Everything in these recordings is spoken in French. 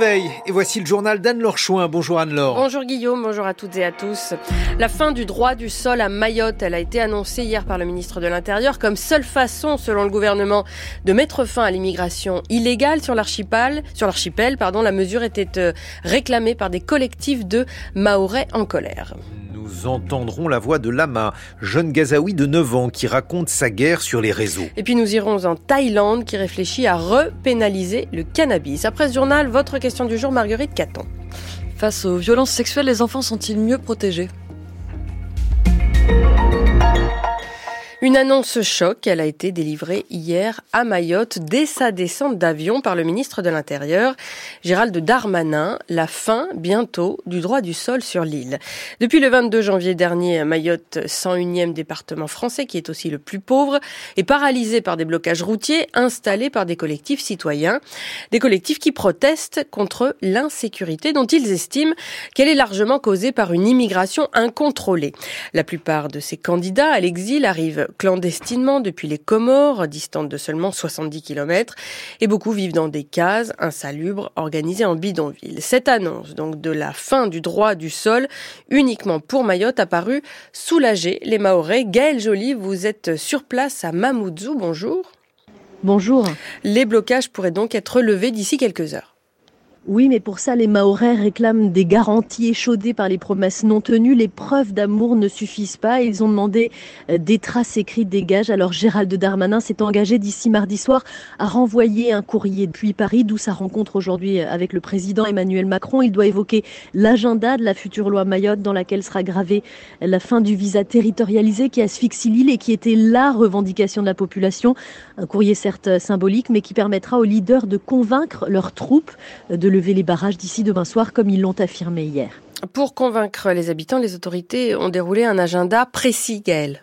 et voici le journal d'Anne-Laure. Bonjour Anne-Laure. Bonjour Guillaume, bonjour à toutes et à tous. La fin du droit du sol à Mayotte, elle a été annoncée hier par le ministre de l'Intérieur comme seule façon, selon le gouvernement, de mettre fin à l'immigration illégale sur l'archipel. Sur l'archipel, pardon, la mesure était euh, réclamée par des collectifs de Mahorais en colère nous entendrons la voix de Lama, jeune Gazaoui de 9 ans qui raconte sa guerre sur les réseaux. Et puis nous irons en Thaïlande qui réfléchit à repénaliser le cannabis. Après ce journal, votre question du jour, Marguerite Caton. Face aux violences sexuelles, les enfants sont-ils mieux protégés? Une annonce choc, elle a été délivrée hier à Mayotte dès sa descente d'avion par le ministre de l'Intérieur, Gérald Darmanin, la fin bientôt du droit du sol sur l'île. Depuis le 22 janvier dernier, Mayotte, 101e département français qui est aussi le plus pauvre, est paralysé par des blocages routiers installés par des collectifs citoyens, des collectifs qui protestent contre l'insécurité dont ils estiment qu'elle est largement causée par une immigration incontrôlée. La plupart de ces candidats à l'exil arrivent clandestinement depuis les Comores, distantes de seulement 70 km, et beaucoup vivent dans des cases insalubres organisées en bidonville. Cette annonce donc de la fin du droit du sol uniquement pour Mayotte a paru soulager les Mahorais. Gaël Joly, vous êtes sur place à Mamoudzou. Bonjour. Bonjour. Les blocages pourraient donc être levés d'ici quelques heures. Oui, mais pour ça, les Mahorais réclament des garanties échaudées par les promesses non tenues. Les preuves d'amour ne suffisent pas. Ils ont demandé euh, des traces écrites des gages. Alors Gérald Darmanin s'est engagé d'ici mardi soir à renvoyer un courrier depuis Paris, d'où sa rencontre aujourd'hui euh, avec le président Emmanuel Macron. Il doit évoquer l'agenda de la future loi Mayotte dans laquelle sera gravée la fin du visa territorialisé qui asphyxie l'île et qui était la revendication de la population. Un courrier certes symbolique, mais qui permettra aux leaders de convaincre leurs troupes de lever les barrages d'ici demain soir, comme ils l'ont affirmé hier. Pour convaincre les habitants, les autorités ont déroulé un agenda précis, Gaël.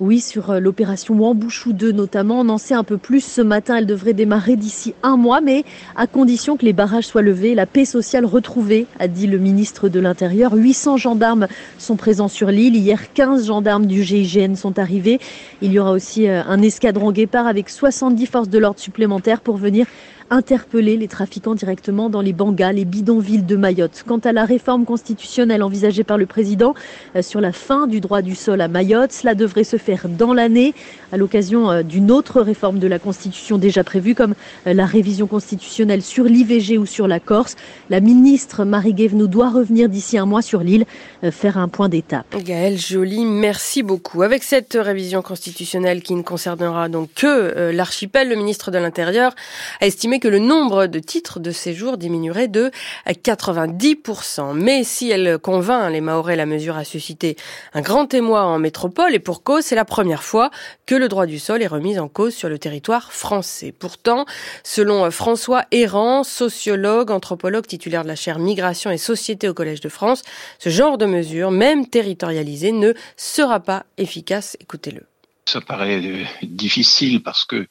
Oui, sur euh, l'opération Wambouchou 2 notamment, on en sait un peu plus. Ce matin, elle devrait démarrer d'ici un mois, mais à condition que les barrages soient levés, la paix sociale retrouvée, a dit le ministre de l'Intérieur. 800 gendarmes sont présents sur l'île. Hier, 15 gendarmes du GIGN sont arrivés. Il y aura aussi euh, un escadron guépard avec 70 forces de l'ordre supplémentaires pour venir interpeller les trafiquants directement dans les bangas, les bidonvilles de Mayotte. Quant à la réforme constitutionnelle envisagée par le président euh, sur la fin du droit du sol à Mayotte, cela devrait se faire dans l'année à l'occasion euh, d'une autre réforme de la Constitution déjà prévue comme euh, la révision constitutionnelle sur l'IVG ou sur la Corse. La ministre Marie Guévenoux doit revenir d'ici un mois sur l'île faire un point d'étape. Gaëlle Joly, merci beaucoup. Avec cette révision constitutionnelle qui ne concernera donc que l'archipel, le ministre de l'Intérieur a estimé que le nombre de titres de séjour diminuerait de 90%. Mais si elle convainc les Mahorais, la mesure a suscité un grand émoi en métropole et pour cause, c'est la première fois que le droit du sol est remis en cause sur le territoire français. Pourtant, selon François Errand, sociologue, anthropologue titulaire de la chaire Migration et Société au Collège de France, ce genre de mesure, même territorialisée, ne sera pas efficace. Écoutez-le. Ça paraît difficile parce que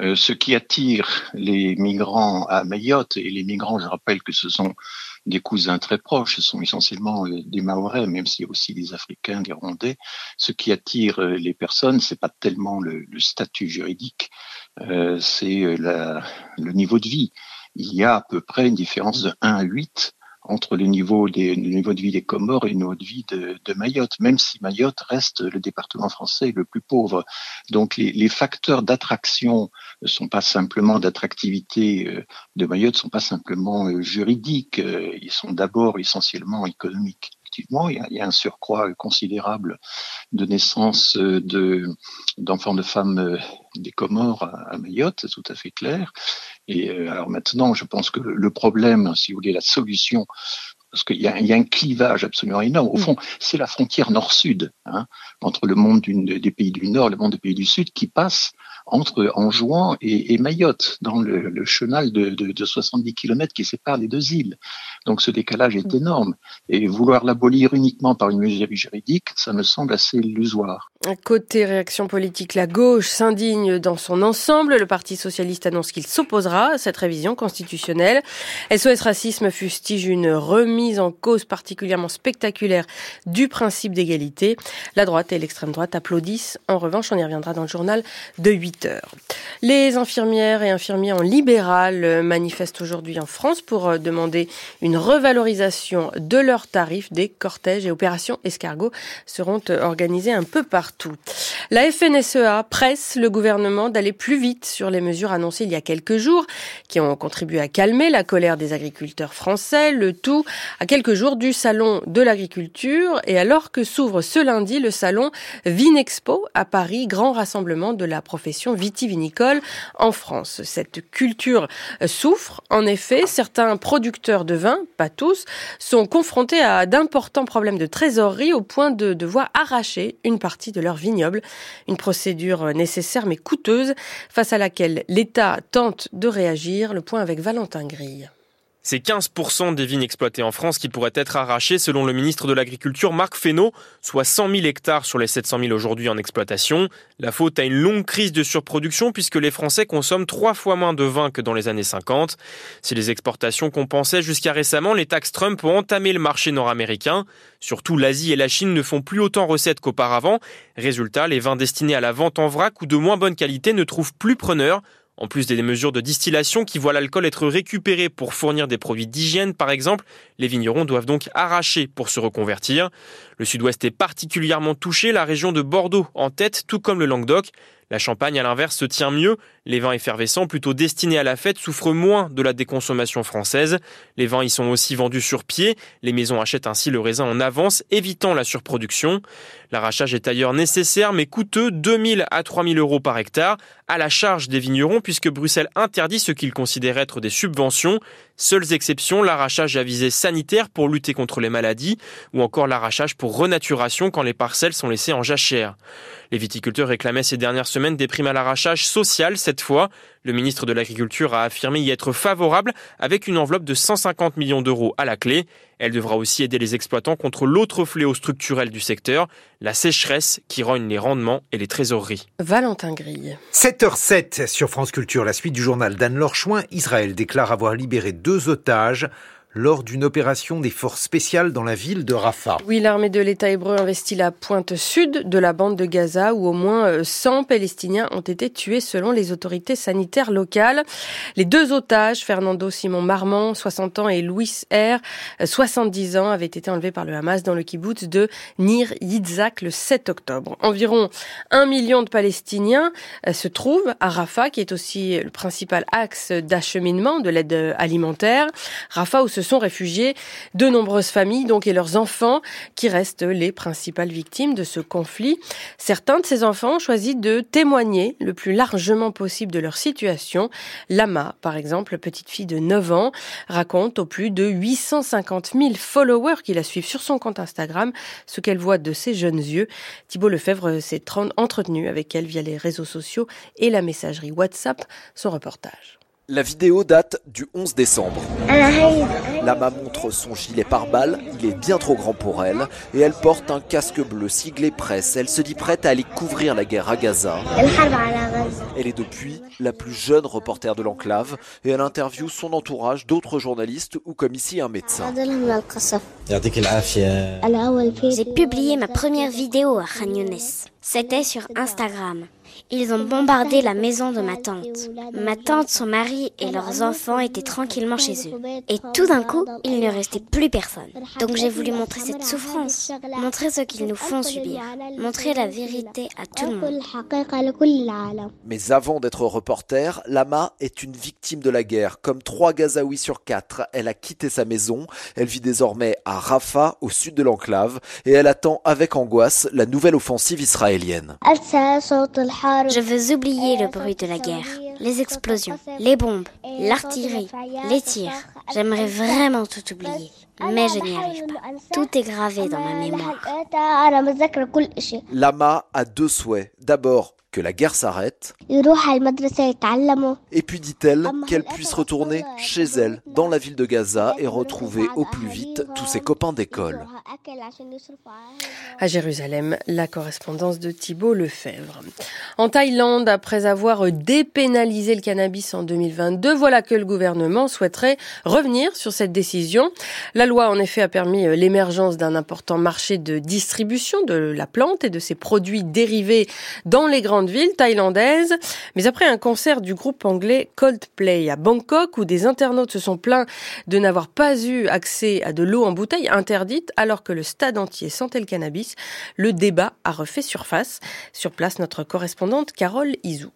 euh, ce qui attire les migrants à Mayotte, et les migrants, je rappelle que ce sont des cousins très proches, ce sont essentiellement euh, des Maorais, même s'il y a aussi des Africains, des Rwandais. Ce qui attire euh, les personnes, c'est pas tellement le, statut juridique, c'est le niveau de vie. Il y a à peu près une différence de 1 à 8 entre le niveau, des, le niveau de vie des Comores et le niveau de vie de, Mayotte, même si Mayotte reste le département français le plus pauvre. Donc les, les facteurs d'attraction ne sont pas simplement d'attractivité euh, de Mayotte, sont pas simplement euh, juridiques, euh, ils sont d'abord essentiellement économiques. Effectivement, il y, a, il y a un surcroît considérable de naissances de d'enfants de femmes des Comores à, à Mayotte, c'est tout à fait clair. Et euh, alors maintenant, je pense que le problème, si vous voulez, la solution, parce qu'il y, y, a un clivage absolument énorme. Au mm. fond, c'est la frontière nord-sud hein, entre le monde des pays du nord et le monde des pays du sud qui passe entre Anjouan et, et Mayotte, dans le, le chenal de, de, de, 70 km qui sépare les deux îles. Donc ce décalage est mm. énorme. Et vouloir l'abolir uniquement par une mesure juridique, ça me semble assez illusoire. Côté réaction politique, la gauche s'indigne dans son ensemble. Le Parti socialiste annonce qu'il s'opposera à cette révision constitutionnelle. SOS Racisme fustige une remise en cause particulièrement spectaculaire du principe d'égalité. La droite et l'extrême droite applaudissent. En revanche, on y reviendra dans le journal de 8 Les infirmières et infirmiers en libéral manifestent aujourd'hui en France pour demander une revalorisation de leurs tarifs. Des cortèges et opérations escargots seront organisés un peu partout. La FNSEA presse le gouvernement d'aller plus vite sur les mesures annoncées il y a quelques jours qui ont contribué à calmer la colère des agriculteurs français, le tout à quelques jours du salon de l'agriculture et alors que s'ouvre ce lundi le salon Vinexpo à Paris, grand rassemblement de la profession vitivinicole en France. Cette culture souffre en effet, certains producteurs de vin, pas tous, sont confrontés à d'importants problèmes de trésorerie au point de devoir arracher une partie de leur vignoble, une procédure nécessaire mais coûteuse face à laquelle l'État tente de réagir. Le point avec Valentin Grille. C'est 15% des vignes exploitées en France qui pourraient être arrachées selon le ministre de l'Agriculture Marc Fesneau, soit 100 000 hectares sur les 700 000 aujourd'hui en exploitation. La faute à une longue crise de surproduction puisque les Français consomment trois fois moins de vin que dans les années 50. Si les exportations compensaient jusqu'à récemment, les taxes Trump ont entamé le marché nord-américain. Surtout l'Asie et la Chine ne font plus autant recettes qu'auparavant. Résultat, les vins destinés à la vente en vrac ou de moins bonne qualité ne trouvent plus preneurs. En plus des mesures de distillation qui voient l'alcool être récupéré pour fournir des produits d'hygiène, par exemple, les vignerons doivent donc arracher pour se reconvertir. Le sud-ouest est particulièrement touché, la région de Bordeaux en tête, tout comme le Languedoc. La Champagne, à l'inverse, se tient mieux. Les vins effervescents, plutôt destinés à la fête, souffrent moins de la déconsommation française. Les vins y sont aussi vendus sur pied. Les maisons achètent ainsi le raisin en avance, évitant la surproduction. L'arrachage est ailleurs nécessaire, mais coûteux, 2000 à 3000 euros par hectare, à la charge des vignerons, puisque Bruxelles interdit ce qu'ils considèrent être des subventions. Seules exceptions, l'arrachage sanitaire pour lutter contre les maladies, ou encore l'arrachage pour renaturation quand les parcelles sont laissées en jachère. Les viticulteurs réclamaient ces dernières semaines des primes à l'arrachage social cette fois. Le ministre de l'Agriculture a affirmé y être favorable avec une enveloppe de 150 millions d'euros à la clé. Elle devra aussi aider les exploitants contre l'autre fléau structurel du secteur, la sécheresse qui rogne les rendements et les trésoreries. Valentin Grille. 7h07 sur France Culture, la suite du journal d'Anne-Laure Chouin. Israël déclare avoir libéré deux otages lors d'une opération des forces spéciales dans la ville de Rafah. Oui, l'armée de l'État hébreu investit la pointe sud de la bande de Gaza où au moins 100 euh, Palestiniens ont été tués selon les autorités sanitaires locales. Les deux otages, Fernando Simon Marmont, 60 ans, et Louis R, 70 ans, avaient été enlevés par le Hamas dans le kibbutz de Nir Yitzhak le 7 octobre. Environ un million de Palestiniens euh, se trouvent à Rafah, qui est aussi le principal axe d'acheminement de l'aide alimentaire. Rafah où se sont réfugiés de nombreuses familles donc et leurs enfants qui restent les principales victimes de ce conflit. Certains de ces enfants ont choisi de témoigner le plus largement possible de leur situation. Lama, par exemple, petite fille de 9 ans, raconte aux plus de 850 000 followers qui la suivent sur son compte Instagram ce qu'elle voit de ses jeunes yeux. Thibault Lefebvre s'est entretenu avec elle via les réseaux sociaux et la messagerie WhatsApp. Son reportage. La vidéo date du 11 décembre. Lama montre son gilet pare-balles, il est bien trop grand pour elle, et elle porte un casque bleu siglé presse. Elle se dit prête à aller couvrir la guerre à Gaza. Elle est depuis la plus jeune reporter de l'enclave, et elle interviewe son entourage, d'autres journalistes ou comme ici un médecin. J'ai publié ma première vidéo à Khan C'était sur Instagram. Ils ont bombardé la maison de ma tante. Ma tante, son mari et leurs enfants étaient tranquillement chez eux. Et tout d'un coup, il ne restait plus personne. Donc j'ai voulu montrer cette souffrance, montrer ce qu'ils nous font subir, montrer la vérité à tout le monde. Mais avant d'être reporter, Lama est une victime de la guerre. Comme trois Gazaouis sur quatre, elle a quitté sa maison. Elle vit désormais à Rafah, au sud de l'enclave, et elle attend avec angoisse la nouvelle offensive israélienne. Je veux oublier le bruit de la guerre, les explosions, les bombes, l'artillerie, les tirs. J'aimerais vraiment tout oublier, mais je n'y arrive pas. Tout est gravé dans ma mémoire. Lama a deux souhaits. D'abord, que la guerre s'arrête. Et puis dit-elle qu'elle puisse retourner chez elle, dans la ville de Gaza, et retrouver au plus vite tous ses copains d'école. À Jérusalem, la correspondance de Thibault Lefebvre. En Thaïlande, après avoir dépénalisé le cannabis en 2022, voilà que le gouvernement souhaiterait revenir sur cette décision. La loi, en effet, a permis l'émergence d'un important marché de distribution de la plante et de ses produits dérivés dans les grandes ville thaïlandaise. Mais après un concert du groupe anglais Coldplay à Bangkok, où des internautes se sont plaints de n'avoir pas eu accès à de l'eau en bouteille interdite, alors que le stade entier sentait le cannabis, le débat a refait surface. Sur place, notre correspondante Carole Izou.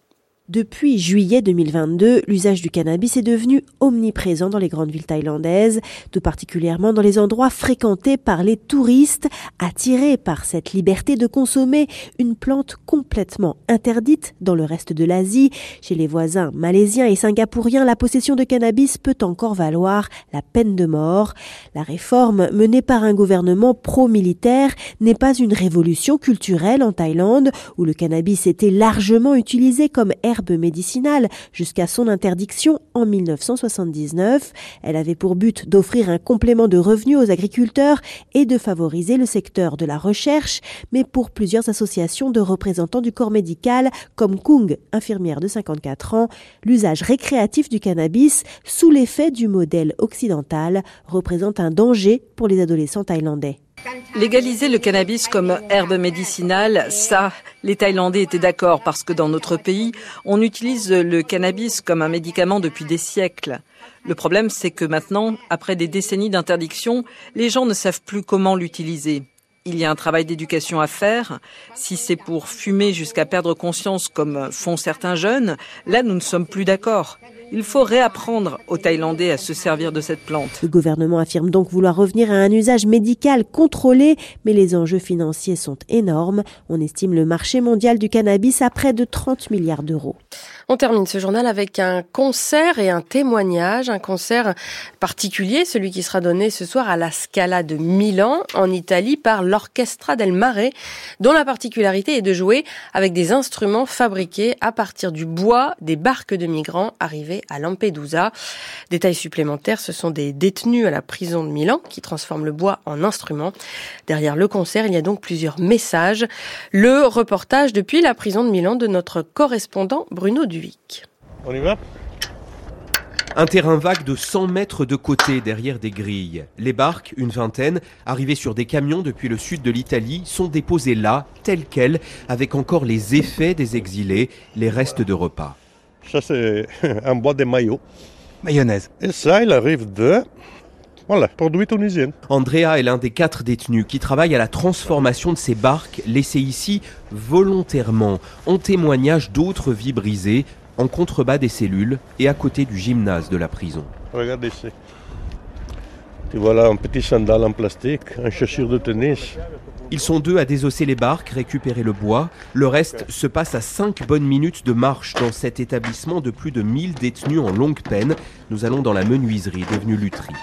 Depuis juillet 2022, l'usage du cannabis est devenu omniprésent dans les grandes villes thaïlandaises, tout particulièrement dans les endroits fréquentés par les touristes, attirés par cette liberté de consommer une plante complètement interdite dans le reste de l'Asie. Chez les voisins malaisiens et singapouriens, la possession de cannabis peut encore valoir la peine de mort. La réforme menée par un gouvernement pro-militaire n'est pas une révolution culturelle en Thaïlande, où le cannabis était largement utilisé comme herbe médicinale jusqu'à son interdiction en 1979. Elle avait pour but d'offrir un complément de revenus aux agriculteurs et de favoriser le secteur de la recherche, mais pour plusieurs associations de représentants du corps médical comme Kung, infirmière de 54 ans, l'usage récréatif du cannabis sous l'effet du modèle occidental représente un danger pour les adolescents thaïlandais. Légaliser le cannabis comme herbe médicinale, ça, les Thaïlandais étaient d'accord parce que dans notre pays, on utilise le cannabis comme un médicament depuis des siècles. Le problème, c'est que maintenant, après des décennies d'interdiction, les gens ne savent plus comment l'utiliser. Il y a un travail d'éducation à faire. Si c'est pour fumer jusqu'à perdre conscience comme font certains jeunes, là nous ne sommes plus d'accord. Il faut réapprendre aux Thaïlandais à se servir de cette plante. Le gouvernement affirme donc vouloir revenir à un usage médical contrôlé, mais les enjeux financiers sont énormes. On estime le marché mondial du cannabis à près de 30 milliards d'euros. On termine ce journal avec un concert et un témoignage, un concert particulier, celui qui sera donné ce soir à la Scala de Milan, en Italie, par l'Orchestra del Mare, dont la particularité est de jouer avec des instruments fabriqués à partir du bois des barques de migrants arrivés à Lampedusa. Détails supplémentaires, ce sont des détenus à la prison de Milan qui transforment le bois en instrument. Derrière le concert, il y a donc plusieurs messages. Le reportage depuis la prison de Milan de notre correspondant Bruno On y va? Un terrain vague de 100 mètres de côté derrière des grilles. Les barques, une vingtaine, arrivées sur des camions depuis le sud de l'Italie, sont déposées là, telles quelles, avec encore les effets des exilés, les restes de repas. Ça, c'est un bois de maillot. Mayonnaise. Et ça, il arrive de. Voilà, produit tunisien. Andrea est l'un des quatre détenus qui travaillent à la transformation de ces barques laissées ici volontairement, en témoignage d'autres vies brisées, en contrebas des cellules et à côté du gymnase de la prison. Regardez ici. Tu vois là un petit sandal en plastique, un chaussure de tennis. Ils sont deux à désosser les barques, récupérer le bois. Le reste se passe à cinq bonnes minutes de marche dans cet établissement de plus de 1000 détenus en longue peine. Nous allons dans la menuiserie devenue lutherie.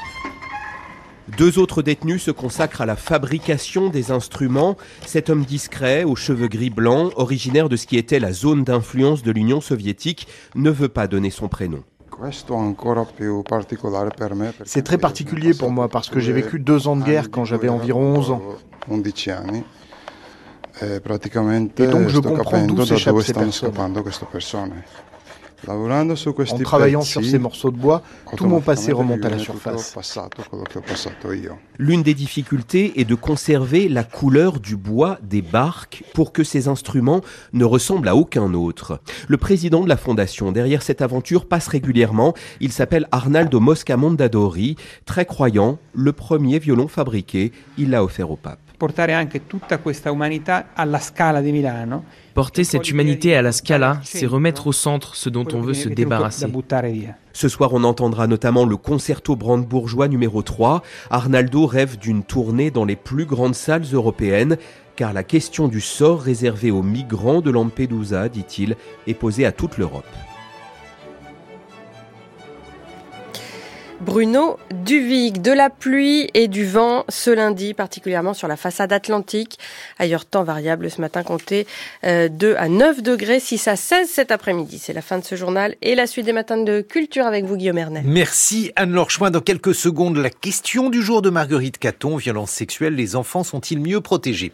Deux autres détenus se consacrent à la fabrication des instruments. Cet homme discret, aux cheveux gris blancs, originaire de ce qui était la zone d'influence de l'Union soviétique, ne veut pas donner son prénom. C'est très particulier pour moi parce que j'ai vécu deux ans de guerre quand j'avais environ 11 ans. Et donc je comprends d'où s'échappent ces personnes. En travaillant sur ces morceaux de bois, tout mon passé remonte à la surface. L'une des difficultés est de conserver la couleur du bois des barques pour que ces instruments ne ressemblent à aucun autre. Le président de la fondation derrière cette aventure passe régulièrement. Il s'appelle Arnaldo Mosca Mondadori, très croyant, le premier violon fabriqué, il l'a offert au pape. Porter cette humanité à la Scala, c'est remettre au centre ce dont on veut se débarrasser. Ce soir, on entendra notamment le concerto brandebourgeois numéro 3. Arnaldo rêve d'une tournée dans les plus grandes salles européennes, car la question du sort réservé aux migrants de Lampedusa, dit-il, est posée à toute l'Europe. Bruno Duvic, de la pluie et du vent ce lundi, particulièrement sur la façade atlantique. Ailleurs, temps variable ce matin, compté 2 euh, à 9 degrés, 6 à 16 cet après-midi. C'est la fin de ce journal et la suite des matins de culture avec vous, Guillaume Ernest. Merci Anne-Laure Chouin. Dans quelques secondes, la question du jour de Marguerite Caton. Violence sexuelle, les enfants sont-ils mieux protégés?